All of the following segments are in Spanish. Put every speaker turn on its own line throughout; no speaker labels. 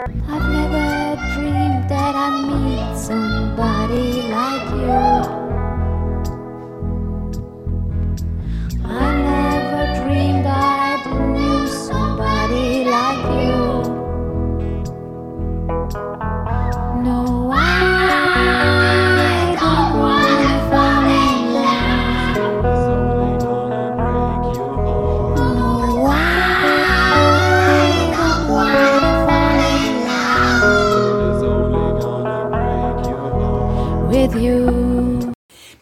I've never dreamed that I'd meet somebody like you.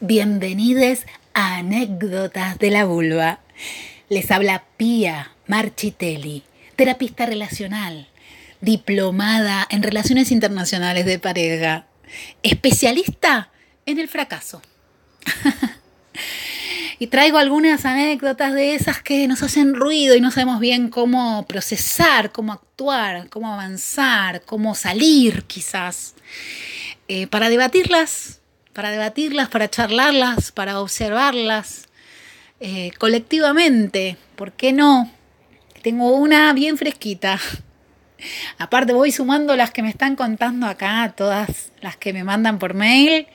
Bienvenidos a Anécdotas de la Vulva. Les habla Pía Marchitelli, terapista relacional, diplomada en relaciones internacionales de pareja, especialista en el fracaso. y traigo algunas anécdotas de esas que nos hacen ruido y no sabemos bien cómo procesar, cómo actuar, cómo avanzar, cómo salir quizás, eh, para debatirlas para debatirlas, para charlarlas, para observarlas eh, colectivamente. ¿Por qué no? Tengo una bien fresquita. Aparte voy sumando las que me están contando acá, todas las que me mandan por mail.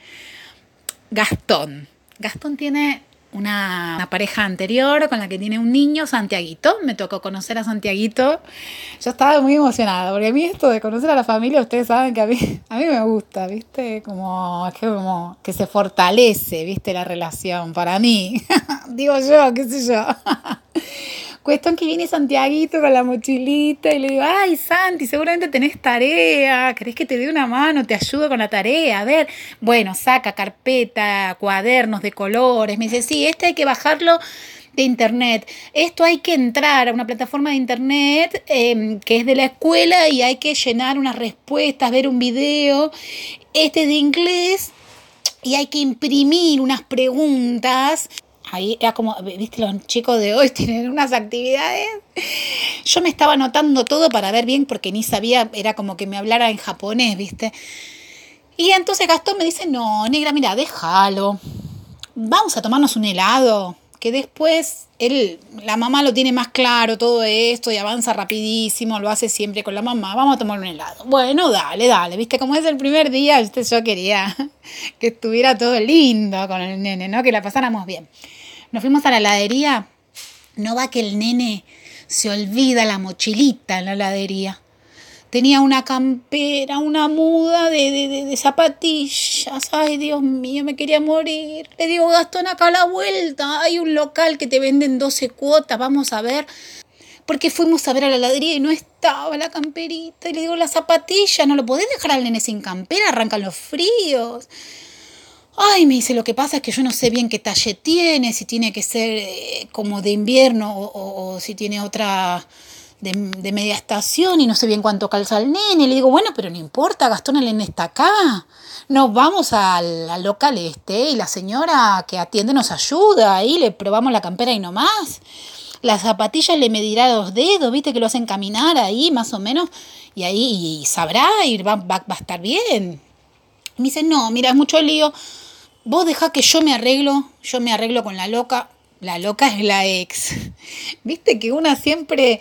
Gastón. Gastón tiene una, pareja anterior con la que tiene un niño, Santiaguito. Me tocó conocer a Santiaguito. Yo estaba muy emocionada, porque a mí esto de conocer a la familia, ustedes saben que a mí, a mí me gusta, ¿viste? Como, que como que se fortalece, ¿viste? La relación para mí. Digo yo, qué sé yo. Cuestión que viene Santiaguito con la mochilita y le digo, ay Santi, seguramente tenés tarea, ¿querés que te dé una mano? Te ayudo con la tarea. A ver, bueno, saca carpeta, cuadernos de colores. Me dice, sí, este hay que bajarlo de internet. Esto hay que entrar a una plataforma de internet eh, que es de la escuela y hay que llenar unas respuestas, ver un video. Este de inglés y hay que imprimir unas preguntas ahí era como, viste, los chicos de hoy tienen unas actividades. Yo me estaba anotando todo para ver bien porque ni sabía, era como que me hablara en japonés, viste. Y entonces Gastón me dice, no, negra, mira, déjalo. Vamos a tomarnos un helado. Que después él, la mamá lo tiene más claro todo esto y avanza rapidísimo, lo hace siempre con la mamá. Vamos a tomar un helado. Bueno, dale, dale. Viste, como es el primer día, yo quería que estuviera todo lindo con el nene, ¿no? Que la pasáramos bien. Nos fuimos a la heladería. No va que el nene se olvida la mochilita en la heladería. Tenía una campera, una muda de, de, de, zapatillas. Ay, Dios mío, me quería morir. Le digo, Gastón, acá a la vuelta. Hay un local que te venden 12 cuotas. Vamos a ver. Porque fuimos a ver a la heladería y no estaba la camperita. Y le digo, la zapatilla, no lo podés dejar al nene sin campera, arrancan los fríos. Ay, me dice, lo que pasa es que yo no sé bien qué talle tiene, si tiene que ser eh, como de invierno o, si tiene otra de, media estación y no sé bien cuánto calza el nene. Le digo, bueno, pero no importa, Gastón, el nene está acá. Nos vamos al, al local este y la señora que atiende nos ayuda. Ahí le probamos la campera y no más. Las zapatillas le medirá los dedos, viste que lo hacen caminar ahí más o menos y ahí y sabrá y va, va, va a estar bien. Me dice, no, mira, es mucho lío. Vos dejá que yo me arreglo, yo me arreglo con la loca. La loca es la ex. Viste que una siempre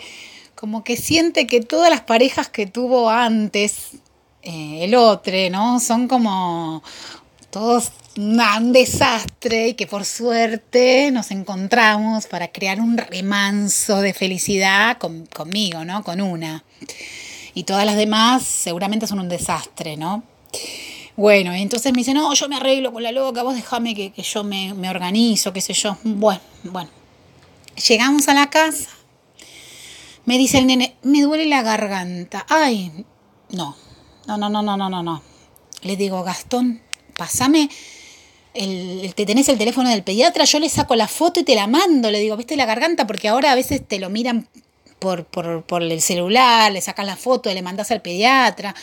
como que siente que todas las parejas que tuvo antes, eh, el otro, ¿no? Son como todos un desastre y que por suerte nos encontramos para crear un remanso de felicidad con, conmigo, ¿no? Con una. Y todas las demás seguramente son un desastre, ¿no? Bueno, entonces me dice, no, yo me arreglo con la loca, vos déjame que, que, yo me, me organizo, qué sé yo. Bueno, bueno. Llegamos a la casa. Me dice el nene, me duele la garganta. Ay, no, no, no, no, no, no, no, no. Le digo, Gastón, pasame, el, te tenés el teléfono del pediatra, yo le saco la foto y te la mando. Le digo, ¿viste la garganta? Porque ahora a veces te lo miran por, por, por el celular, le sacas la foto le mandas al pediatra.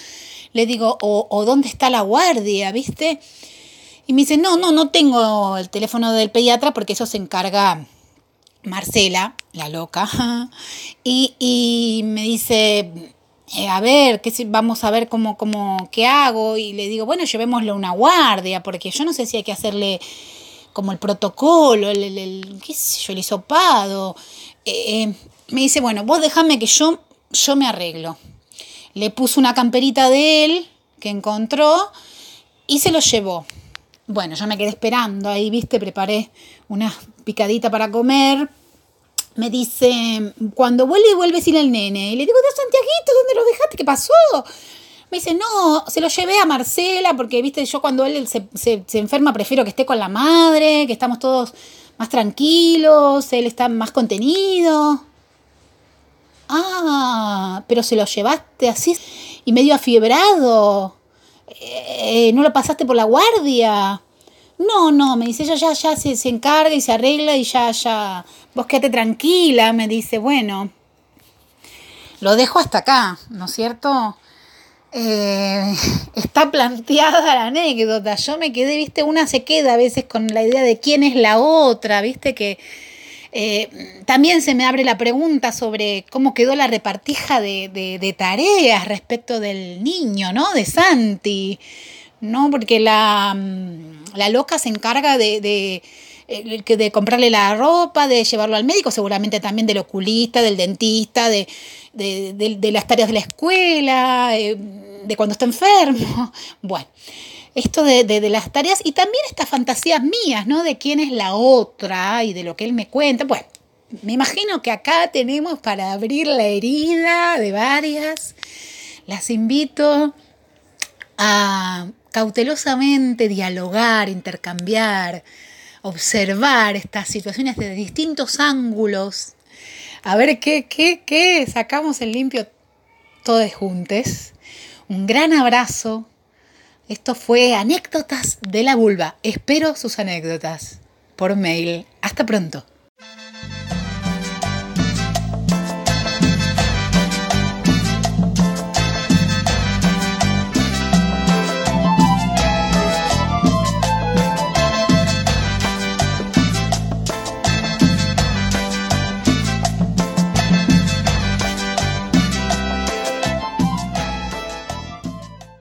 Le digo, o, dónde está la guardia, ¿viste? Y me dice, no, no, no tengo el teléfono del pediatra porque eso se encarga Marcela, la loca. Y, y me dice, eh, a ver, ¿qué, vamos a ver cómo, cómo, qué hago. Y le digo, bueno, llevémosle una guardia, porque yo no sé si hay que hacerle como el protocolo, el, el, el yo, el hisopado. Eh, me dice, bueno, vos déjame que yo, yo me arreglo. le puso una camperita de él que encontró y se lo llevó. Bueno, yo me quedé esperando ahí, viste, preparé una picadita para comer. Me dice, cuando vuelve, vuelve sin el nene. Y le digo, Santiaguito, ¿dónde lo dejaste? ¿Qué pasó? Me dice, no, se lo llevé a Marcela porque, viste, yo cuando él se, se enferma prefiero que esté con la madre, que estamos todos más tranquilos, él está más contenido. Ah, pero se lo llevaste así y medio afiebrado. Eh, ¿No lo pasaste por la guardia? No, no, me dice, ella ya, ya se, se encarga y se arregla y ya, ya, vos quédate tranquila, me dice, bueno, lo dejo hasta acá, ¿no es cierto? Eh, está planteada la anécdota. Yo me quedé, viste, una se queda a veces con la idea de quién es la otra, viste, que eh, también se me abre la pregunta sobre cómo quedó la repartija de, tareas respecto del niño, ¿no? De Santi, ¿no? Porque la, mm, la loca se encarga de, de, eh, de, comprarle la ropa, de llevarlo al médico, seguramente también del oculista, del dentista, de, las tareas de la escuela, eh, de cuando está enfermo. Bueno esto de, las tareas y también estas fantasías mías, ¿no? De quién es la otra y de lo que él me cuenta. Bueno, me imagino que acá tenemos para abrir la herida de varias. Las invito a cautelosamente dialogar, intercambiar, observar estas situaciones de distintos ángulos, a ver qué, qué, qué sacamos en limpio todos juntos. Un gran abrazo esto fue Anécdotas de la Vulva. Espero sus anécdotas por mail. Hasta pronto.